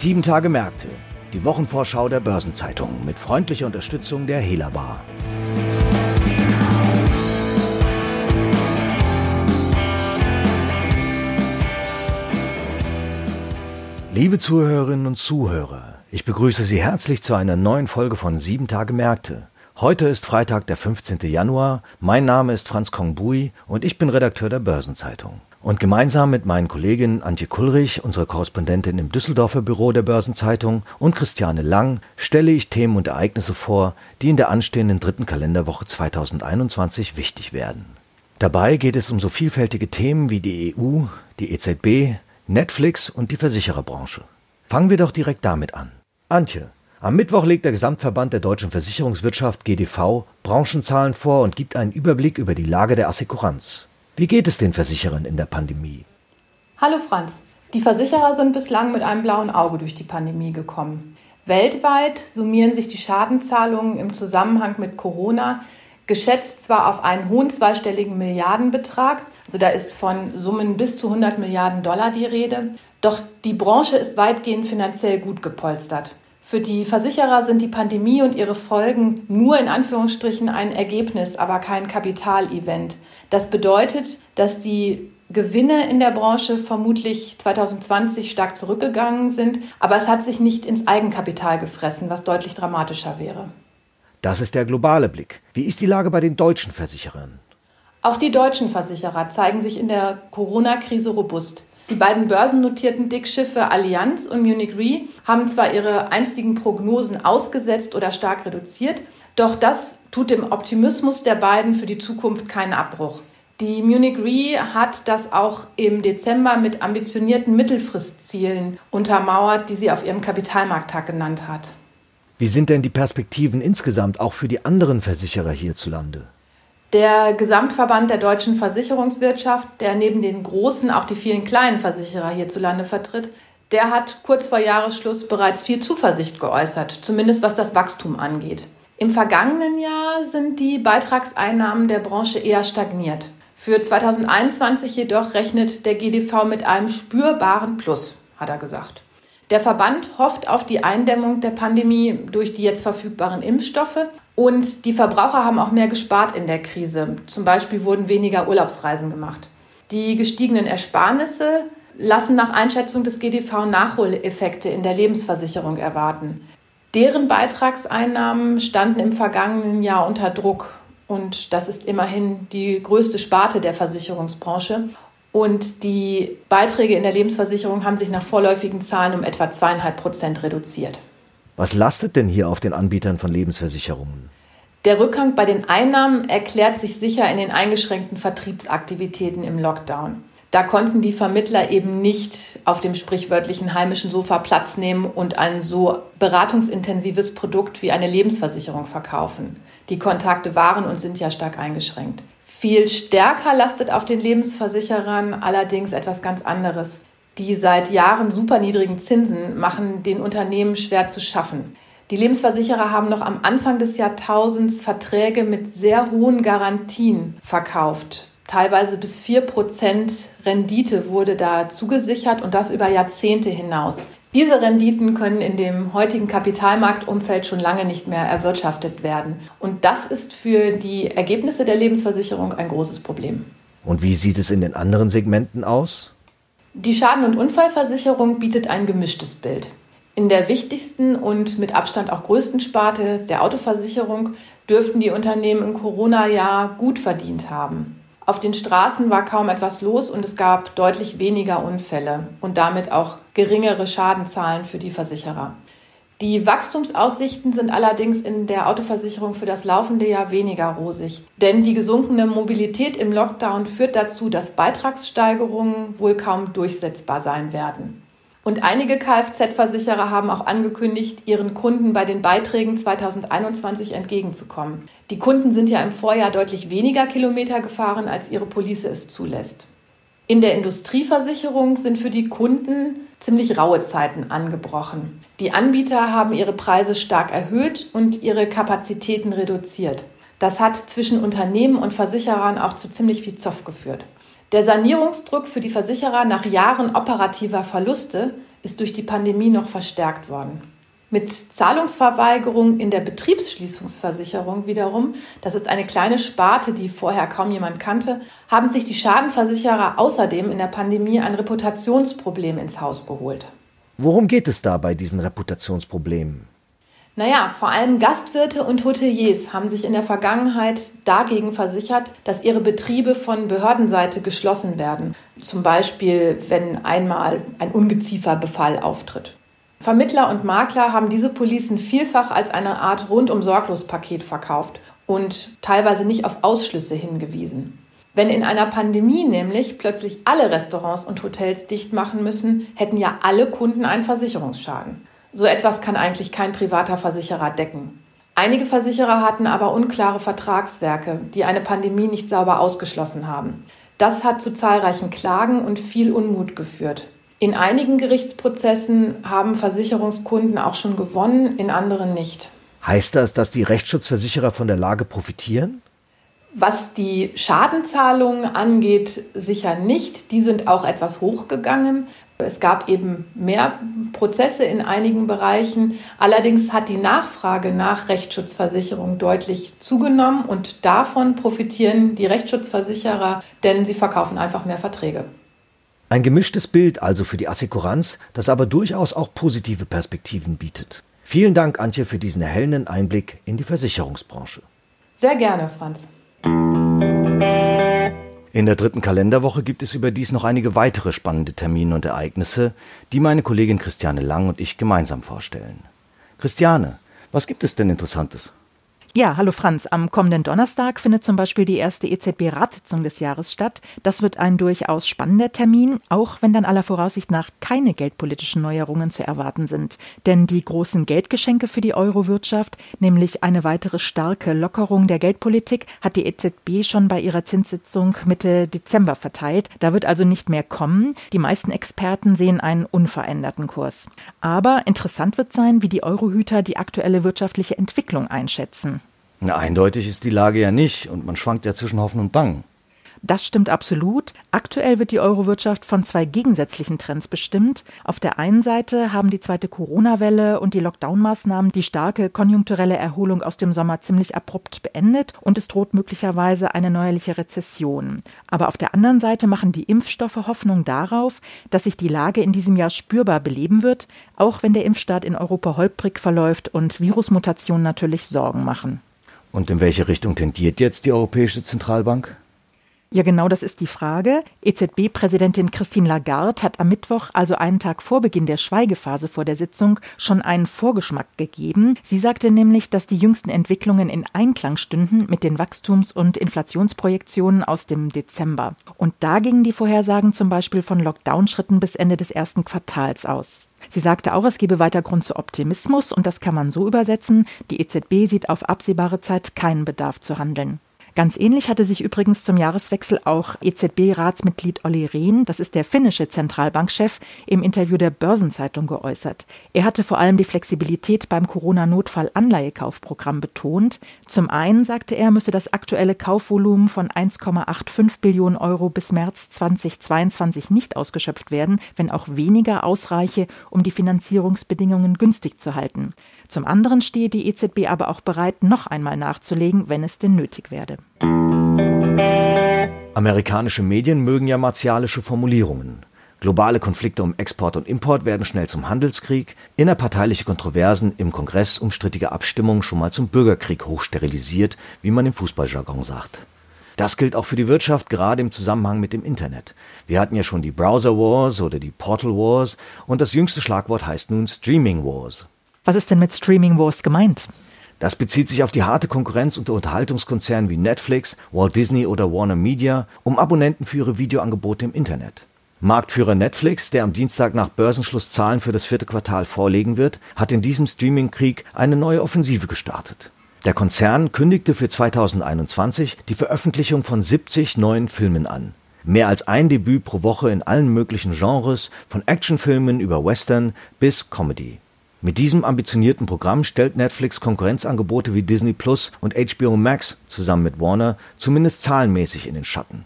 Sieben Tage Märkte, die Wochenvorschau der Börsenzeitung mit freundlicher Unterstützung der Hela Bar. Liebe Zuhörerinnen und Zuhörer, ich begrüße Sie herzlich zu einer neuen Folge von Sieben Tage Märkte. Heute ist Freitag, der 15. Januar. Mein Name ist Franz Kongbui und ich bin Redakteur der Börsenzeitung. Und gemeinsam mit meinen Kolleginnen Antje Kullrich, unserer Korrespondentin im Düsseldorfer Büro der Börsenzeitung, und Christiane Lang stelle ich Themen und Ereignisse vor, die in der anstehenden dritten Kalenderwoche 2021 wichtig werden. Dabei geht es um so vielfältige Themen wie die EU, die EZB, Netflix und die Versichererbranche. Fangen wir doch direkt damit an. Antje, am Mittwoch legt der Gesamtverband der deutschen Versicherungswirtschaft GDV Branchenzahlen vor und gibt einen Überblick über die Lage der Assekuranz. Wie geht es den Versicherern in der Pandemie? Hallo Franz. Die Versicherer sind bislang mit einem blauen Auge durch die Pandemie gekommen. Weltweit summieren sich die Schadenzahlungen im Zusammenhang mit Corona geschätzt zwar auf einen hohen zweistelligen Milliardenbetrag, also da ist von Summen bis zu 100 Milliarden Dollar die Rede, doch die Branche ist weitgehend finanziell gut gepolstert. Für die Versicherer sind die Pandemie und ihre Folgen nur in Anführungsstrichen ein Ergebnis, aber kein Kapitalevent. Das bedeutet, dass die Gewinne in der Branche vermutlich 2020 stark zurückgegangen sind, aber es hat sich nicht ins Eigenkapital gefressen, was deutlich dramatischer wäre. Das ist der globale Blick. Wie ist die Lage bei den deutschen Versicherern? Auch die deutschen Versicherer zeigen sich in der Corona-Krise robust. Die beiden börsennotierten Dickschiffe Allianz und Munich Re haben zwar ihre einstigen Prognosen ausgesetzt oder stark reduziert, doch das tut dem Optimismus der beiden für die Zukunft keinen Abbruch. Die Munich Re hat das auch im Dezember mit ambitionierten Mittelfristzielen untermauert, die sie auf ihrem Kapitalmarkttag genannt hat. Wie sind denn die Perspektiven insgesamt auch für die anderen Versicherer hierzulande? Der Gesamtverband der deutschen Versicherungswirtschaft, der neben den großen auch die vielen kleinen Versicherer hierzulande vertritt, der hat kurz vor Jahresschluss bereits viel Zuversicht geäußert, zumindest was das Wachstum angeht. Im vergangenen Jahr sind die Beitragseinnahmen der Branche eher stagniert. Für 2021 jedoch rechnet der GDV mit einem spürbaren Plus, hat er gesagt. Der Verband hofft auf die Eindämmung der Pandemie durch die jetzt verfügbaren Impfstoffe und die Verbraucher haben auch mehr gespart in der Krise. Zum Beispiel wurden weniger Urlaubsreisen gemacht. Die gestiegenen Ersparnisse lassen nach Einschätzung des GDV Nachholeffekte in der Lebensversicherung erwarten. Deren Beitragseinnahmen standen im vergangenen Jahr unter Druck und das ist immerhin die größte Sparte der Versicherungsbranche. Und die Beiträge in der Lebensversicherung haben sich nach vorläufigen Zahlen um etwa zweieinhalb Prozent reduziert. Was lastet denn hier auf den Anbietern von Lebensversicherungen? Der Rückgang bei den Einnahmen erklärt sich sicher in den eingeschränkten Vertriebsaktivitäten im Lockdown. Da konnten die Vermittler eben nicht auf dem sprichwörtlichen heimischen Sofa Platz nehmen und ein so beratungsintensives Produkt wie eine Lebensversicherung verkaufen. Die Kontakte waren und sind ja stark eingeschränkt. Viel stärker lastet auf den Lebensversicherern allerdings etwas ganz anderes. Die seit Jahren super niedrigen Zinsen machen den Unternehmen schwer zu schaffen. Die Lebensversicherer haben noch am Anfang des Jahrtausends Verträge mit sehr hohen Garantien verkauft. Teilweise bis 4% Rendite wurde da zugesichert und das über Jahrzehnte hinaus. Diese Renditen können in dem heutigen Kapitalmarktumfeld schon lange nicht mehr erwirtschaftet werden. Und das ist für die Ergebnisse der Lebensversicherung ein großes Problem. Und wie sieht es in den anderen Segmenten aus? Die Schaden- und Unfallversicherung bietet ein gemischtes Bild. In der wichtigsten und mit Abstand auch größten Sparte der Autoversicherung dürften die Unternehmen im Corona-Jahr gut verdient haben. Auf den Straßen war kaum etwas los und es gab deutlich weniger Unfälle und damit auch geringere Schadenzahlen für die Versicherer. Die Wachstumsaussichten sind allerdings in der Autoversicherung für das laufende Jahr weniger rosig, denn die gesunkene Mobilität im Lockdown führt dazu, dass Beitragssteigerungen wohl kaum durchsetzbar sein werden. Und einige Kfz-Versicherer haben auch angekündigt, ihren Kunden bei den Beiträgen 2021 entgegenzukommen. Die Kunden sind ja im Vorjahr deutlich weniger Kilometer gefahren, als ihre Police es zulässt. In der Industrieversicherung sind für die Kunden ziemlich raue Zeiten angebrochen. Die Anbieter haben ihre Preise stark erhöht und ihre Kapazitäten reduziert. Das hat zwischen Unternehmen und Versicherern auch zu ziemlich viel Zoff geführt. Der Sanierungsdruck für die Versicherer nach Jahren operativer Verluste ist durch die Pandemie noch verstärkt worden. Mit Zahlungsverweigerung in der Betriebsschließungsversicherung wiederum, das ist eine kleine Sparte, die vorher kaum jemand kannte, haben sich die Schadenversicherer außerdem in der Pandemie ein Reputationsproblem ins Haus geholt. Worum geht es da bei diesen Reputationsproblemen? Naja, vor allem Gastwirte und Hoteliers haben sich in der Vergangenheit dagegen versichert, dass ihre Betriebe von Behördenseite geschlossen werden. Zum Beispiel, wenn einmal ein Ungezieferbefall auftritt. Vermittler und Makler haben diese Policen vielfach als eine Art rundum sorglos Paket verkauft und teilweise nicht auf Ausschlüsse hingewiesen. Wenn in einer Pandemie nämlich plötzlich alle Restaurants und Hotels dicht machen müssen, hätten ja alle Kunden einen Versicherungsschaden. So etwas kann eigentlich kein privater Versicherer decken. Einige Versicherer hatten aber unklare Vertragswerke, die eine Pandemie nicht sauber ausgeschlossen haben. Das hat zu zahlreichen Klagen und viel Unmut geführt. In einigen Gerichtsprozessen haben Versicherungskunden auch schon gewonnen, in anderen nicht. Heißt das, dass die Rechtsschutzversicherer von der Lage profitieren? Was die Schadenzahlungen angeht, sicher nicht. Die sind auch etwas hochgegangen. Es gab eben mehr Prozesse in einigen Bereichen. Allerdings hat die Nachfrage nach Rechtsschutzversicherung deutlich zugenommen und davon profitieren die Rechtsschutzversicherer, denn sie verkaufen einfach mehr Verträge. Ein gemischtes Bild also für die Assekuranz, das aber durchaus auch positive Perspektiven bietet. Vielen Dank, Antje, für diesen erhellenden Einblick in die Versicherungsbranche. Sehr gerne, Franz. In der dritten Kalenderwoche gibt es überdies noch einige weitere spannende Termine und Ereignisse, die meine Kollegin Christiane Lang und ich gemeinsam vorstellen. Christiane, was gibt es denn Interessantes? Ja, hallo Franz. Am kommenden Donnerstag findet zum Beispiel die erste EZB-Ratssitzung des Jahres statt. Das wird ein durchaus spannender Termin, auch wenn dann aller Voraussicht nach keine geldpolitischen Neuerungen zu erwarten sind. Denn die großen Geldgeschenke für die Euro-Wirtschaft, nämlich eine weitere starke Lockerung der Geldpolitik, hat die EZB schon bei ihrer Zinssitzung Mitte Dezember verteilt. Da wird also nicht mehr kommen. Die meisten Experten sehen einen unveränderten Kurs. Aber interessant wird sein, wie die Eurohüter die aktuelle wirtschaftliche Entwicklung einschätzen. Na, eindeutig ist die Lage ja nicht und man schwankt ja zwischen Hoffen und Bangen. Das stimmt absolut. Aktuell wird die Eurowirtschaft von zwei gegensätzlichen Trends bestimmt. Auf der einen Seite haben die zweite Corona-Welle und die Lockdown-Maßnahmen die starke konjunkturelle Erholung aus dem Sommer ziemlich abrupt beendet und es droht möglicherweise eine neuerliche Rezession. Aber auf der anderen Seite machen die Impfstoffe Hoffnung darauf, dass sich die Lage in diesem Jahr spürbar beleben wird, auch wenn der Impfstart in Europa holprig verläuft und Virusmutationen natürlich Sorgen machen. Und in welche Richtung tendiert jetzt die Europäische Zentralbank? Ja, genau das ist die Frage. EZB-Präsidentin Christine Lagarde hat am Mittwoch, also einen Tag vor Beginn der Schweigephase vor der Sitzung, schon einen Vorgeschmack gegeben. Sie sagte nämlich, dass die jüngsten Entwicklungen in Einklang stünden mit den Wachstums- und Inflationsprojektionen aus dem Dezember. Und da gingen die Vorhersagen zum Beispiel von Lockdown-Schritten bis Ende des ersten Quartals aus. Sie sagte auch, es gebe weiter Grund zu Optimismus und das kann man so übersetzen, die EZB sieht auf absehbare Zeit keinen Bedarf zu handeln. Ganz ähnlich hatte sich übrigens zum Jahreswechsel auch EZB-Ratsmitglied Olli Rehn, das ist der finnische Zentralbankchef, im Interview der Börsenzeitung geäußert. Er hatte vor allem die Flexibilität beim Corona-Notfall-Anleihekaufprogramm betont. Zum einen, sagte er, müsse das aktuelle Kaufvolumen von 1,85 Billionen Euro bis März 2022 nicht ausgeschöpft werden, wenn auch weniger ausreiche, um die Finanzierungsbedingungen günstig zu halten. Zum anderen stehe die EZB aber auch bereit, noch einmal nachzulegen, wenn es denn nötig werde. Amerikanische Medien mögen ja martialische Formulierungen. Globale Konflikte um Export und Import werden schnell zum Handelskrieg, innerparteiliche Kontroversen im Kongress umstrittige Abstimmungen schon mal zum Bürgerkrieg hochsterilisiert, wie man im Fußballjargon sagt. Das gilt auch für die Wirtschaft, gerade im Zusammenhang mit dem Internet. Wir hatten ja schon die Browser Wars oder die Portal Wars und das jüngste Schlagwort heißt nun Streaming Wars. Was ist denn mit Streaming Wars gemeint? Das bezieht sich auf die harte Konkurrenz unter Unterhaltungskonzernen wie Netflix, Walt Disney oder Warner Media um Abonnenten für ihre Videoangebote im Internet. Marktführer Netflix, der am Dienstag nach Börsenschluss Zahlen für das vierte Quartal vorlegen wird, hat in diesem Streaming-Krieg eine neue Offensive gestartet. Der Konzern kündigte für 2021 die Veröffentlichung von 70 neuen Filmen an. Mehr als ein Debüt pro Woche in allen möglichen Genres, von Actionfilmen über Western bis Comedy. Mit diesem ambitionierten Programm stellt Netflix Konkurrenzangebote wie Disney Plus und HBO Max zusammen mit Warner zumindest zahlenmäßig in den Schatten.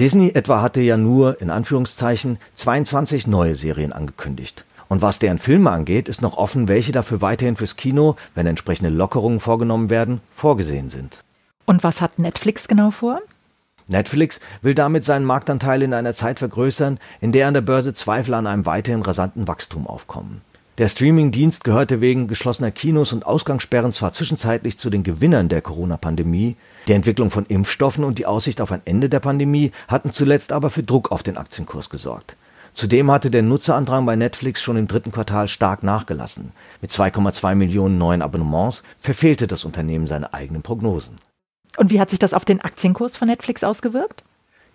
Disney etwa hatte ja nur in Anführungszeichen 22 neue Serien angekündigt. Und was deren Filme angeht, ist noch offen, welche dafür weiterhin fürs Kino, wenn entsprechende Lockerungen vorgenommen werden, vorgesehen sind. Und was hat Netflix genau vor? Netflix will damit seinen Marktanteil in einer Zeit vergrößern, in der an der Börse Zweifel an einem weiterhin rasanten Wachstum aufkommen. Der Streamingdienst gehörte wegen geschlossener Kinos und Ausgangssperren zwar zwischenzeitlich zu den Gewinnern der Corona-Pandemie, die Entwicklung von Impfstoffen und die Aussicht auf ein Ende der Pandemie hatten zuletzt aber für Druck auf den Aktienkurs gesorgt. Zudem hatte der Nutzerandrang bei Netflix schon im dritten Quartal stark nachgelassen. Mit 2,2 Millionen neuen Abonnements verfehlte das Unternehmen seine eigenen Prognosen. Und wie hat sich das auf den Aktienkurs von Netflix ausgewirkt?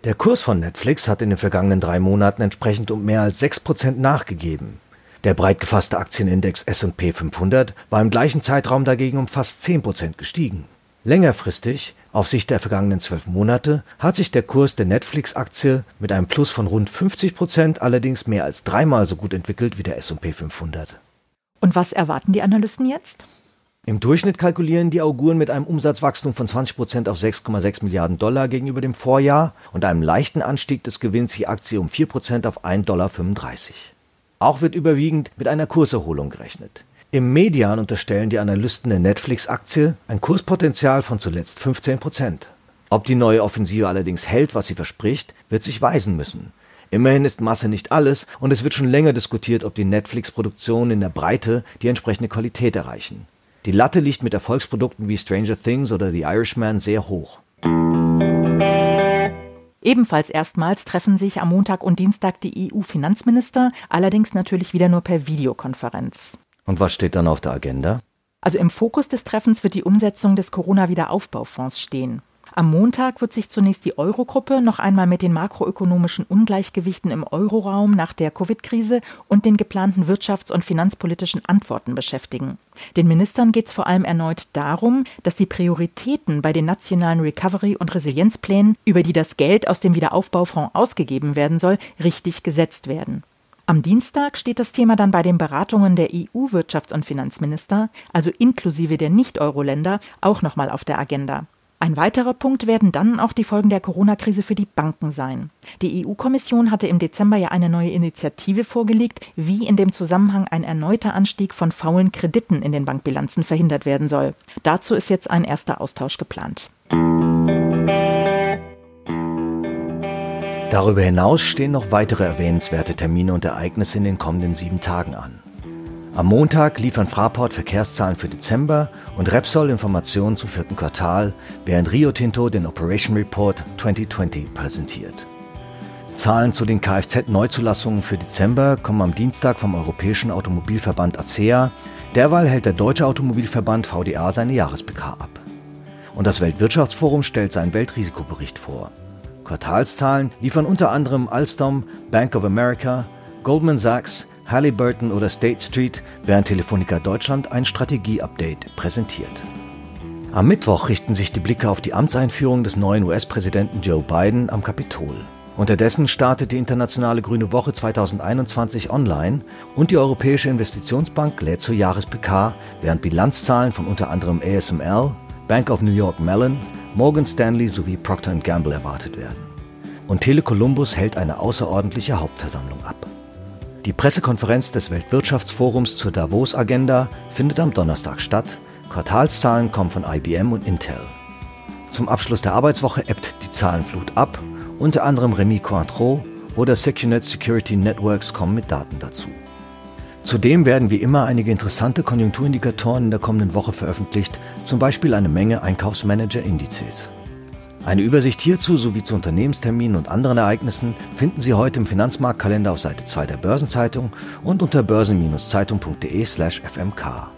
Der Kurs von Netflix hat in den vergangenen drei Monaten entsprechend um mehr als 6% nachgegeben. Der breit gefasste Aktienindex S&P 500 war im gleichen Zeitraum dagegen um fast 10% gestiegen. Längerfristig, auf Sicht der vergangenen zwölf Monate, hat sich der Kurs der Netflix-Aktie mit einem Plus von rund 50 Prozent allerdings mehr als dreimal so gut entwickelt wie der S&P 500. Und was erwarten die Analysten jetzt? Im Durchschnitt kalkulieren die Auguren mit einem Umsatzwachstum von 20 Prozent auf 6,6 Milliarden Dollar gegenüber dem Vorjahr und einem leichten Anstieg des Gewinns je Aktie um 4 Prozent auf 1,35 Dollar. Auch wird überwiegend mit einer Kurserholung gerechnet. Im Median unterstellen die Analysten der Netflix-Aktie ein Kurspotenzial von zuletzt 15 Prozent. Ob die neue Offensive allerdings hält, was sie verspricht, wird sich weisen müssen. Immerhin ist Masse nicht alles und es wird schon länger diskutiert, ob die Netflix-Produktionen in der Breite die entsprechende Qualität erreichen. Die Latte liegt mit Erfolgsprodukten wie Stranger Things oder The Irishman sehr hoch. Ebenfalls erstmals treffen sich am Montag und Dienstag die EU-Finanzminister, allerdings natürlich wieder nur per Videokonferenz. Und was steht dann auf der Agenda? Also im Fokus des Treffens wird die Umsetzung des Corona-Wiederaufbaufonds stehen. Am Montag wird sich zunächst die Eurogruppe noch einmal mit den makroökonomischen Ungleichgewichten im Euroraum nach der Covid-Krise und den geplanten wirtschafts- und finanzpolitischen Antworten beschäftigen. Den Ministern geht es vor allem erneut darum, dass die Prioritäten bei den nationalen Recovery- und Resilienzplänen, über die das Geld aus dem Wiederaufbaufonds ausgegeben werden soll, richtig gesetzt werden. Am Dienstag steht das Thema dann bei den Beratungen der EU-Wirtschafts- und Finanzminister, also inklusive der Nicht-Euro-Länder, auch nochmal auf der Agenda. Ein weiterer Punkt werden dann auch die Folgen der Corona-Krise für die Banken sein. Die EU-Kommission hatte im Dezember ja eine neue Initiative vorgelegt, wie in dem Zusammenhang ein erneuter Anstieg von faulen Krediten in den Bankbilanzen verhindert werden soll. Dazu ist jetzt ein erster Austausch geplant. Darüber hinaus stehen noch weitere erwähnenswerte Termine und Ereignisse in den kommenden sieben Tagen an. Am Montag liefern Fraport Verkehrszahlen für Dezember und Repsol Informationen zum vierten Quartal, während Rio Tinto den Operation Report 2020 präsentiert. Zahlen zu den Kfz-Neuzulassungen für Dezember kommen am Dienstag vom Europäischen Automobilverband ACEA. Derweil hält der Deutsche Automobilverband VDA seine Jahres-PK ab. Und das Weltwirtschaftsforum stellt seinen Weltrisikobericht vor. Quartalszahlen liefern unter anderem Alstom, Bank of America, Goldman Sachs, Halliburton oder State Street, während Telefonica Deutschland ein Strategie-Update präsentiert. Am Mittwoch richten sich die Blicke auf die Amtseinführung des neuen US-Präsidenten Joe Biden am Kapitol. Unterdessen startet die internationale Grüne Woche 2021 online und die Europäische Investitionsbank lädt zur Jahres-PK, während Bilanzzahlen von unter anderem ASML, Bank of New York Mellon, Morgan Stanley sowie Procter Gamble erwartet werden. Und Tele Columbus hält eine außerordentliche Hauptversammlung ab. Die Pressekonferenz des Weltwirtschaftsforums zur Davos-Agenda findet am Donnerstag statt. Quartalszahlen kommen von IBM und Intel. Zum Abschluss der Arbeitswoche ebbt die Zahlenflut ab. Unter anderem Remy Cointreau oder Secunet Security Networks kommen mit Daten dazu. Zudem werden wie immer einige interessante Konjunkturindikatoren in der kommenden Woche veröffentlicht, zum Beispiel eine Menge Einkaufsmanager-Indizes. Eine Übersicht hierzu sowie zu Unternehmensterminen und anderen Ereignissen finden Sie heute im Finanzmarktkalender auf Seite 2 der Börsenzeitung und unter börsen-zeitung.de/fmk.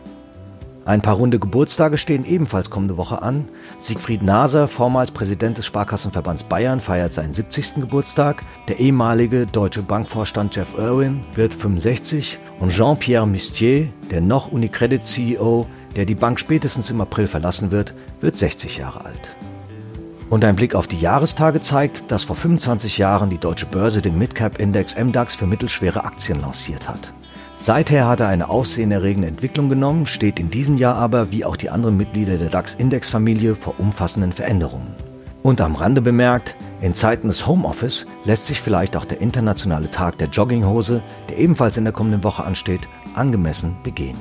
Ein paar runde Geburtstage stehen ebenfalls kommende Woche an. Siegfried Naser, vormals Präsident des Sparkassenverbands Bayern, feiert seinen 70. Geburtstag. Der ehemalige deutsche Bankvorstand Jeff Irwin wird 65 und Jean-Pierre Mustier, der noch Unicredit-CEO, der die Bank spätestens im April verlassen wird, wird 60 Jahre alt. Und ein Blick auf die Jahrestage zeigt, dass vor 25 Jahren die deutsche Börse den Midcap-Index MDAX für mittelschwere Aktien lanciert hat. Seither hat er eine aufsehenerregende Entwicklung genommen, steht in diesem Jahr aber, wie auch die anderen Mitglieder der DAX-Index-Familie, vor umfassenden Veränderungen. Und am Rande bemerkt, In Zeiten des Homeoffice lässt sich vielleicht auch der internationale Tag der Jogginghose, der ebenfalls in der kommenden Woche ansteht, angemessen begehen.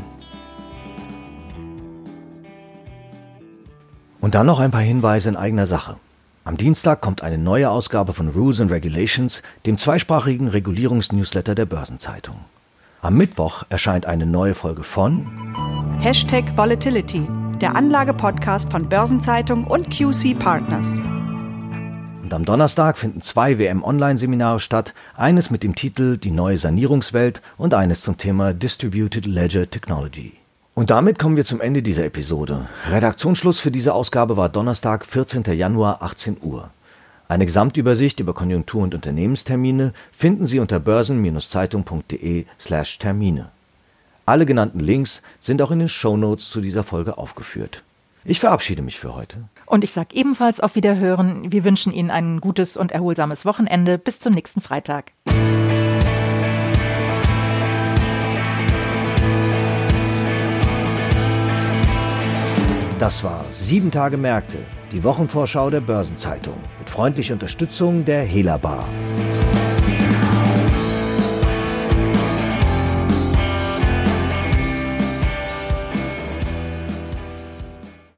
Und dann noch ein paar Hinweise in eigener Sache. Am Dienstag kommt eine neue Ausgabe von Rules and Regulations, dem zweisprachigen Regulierungsnewsletter der Börsenzeitung. Am Mittwoch erscheint eine neue Folge von Hashtag Volatility, der Anlage-Podcast von Börsenzeitung und QC Partners. Und am Donnerstag finden zwei WM-Online-Seminare statt, eines mit dem Titel Die neue Sanierungswelt und eines zum Thema Distributed Ledger Technology. Und damit kommen wir zum Ende dieser Episode. Redaktionsschluss für diese Ausgabe war Donnerstag, 14. Januar, 18 Uhr. Eine Gesamtübersicht über Konjunktur- und Unternehmenstermine finden Sie unter börsen-zeitung.de/termine. Alle genannten Links sind auch in den Shownotes zu dieser Folge aufgeführt. Ich verabschiede mich für heute. Und ich sage ebenfalls auf Wiederhören. Wir wünschen Ihnen ein gutes und erholsames Wochenende. Bis zum nächsten Freitag. Das war Sieben Tage Märkte, die Wochenvorschau der Börsenzeitung mit freundlicher Unterstützung der Hela Bar.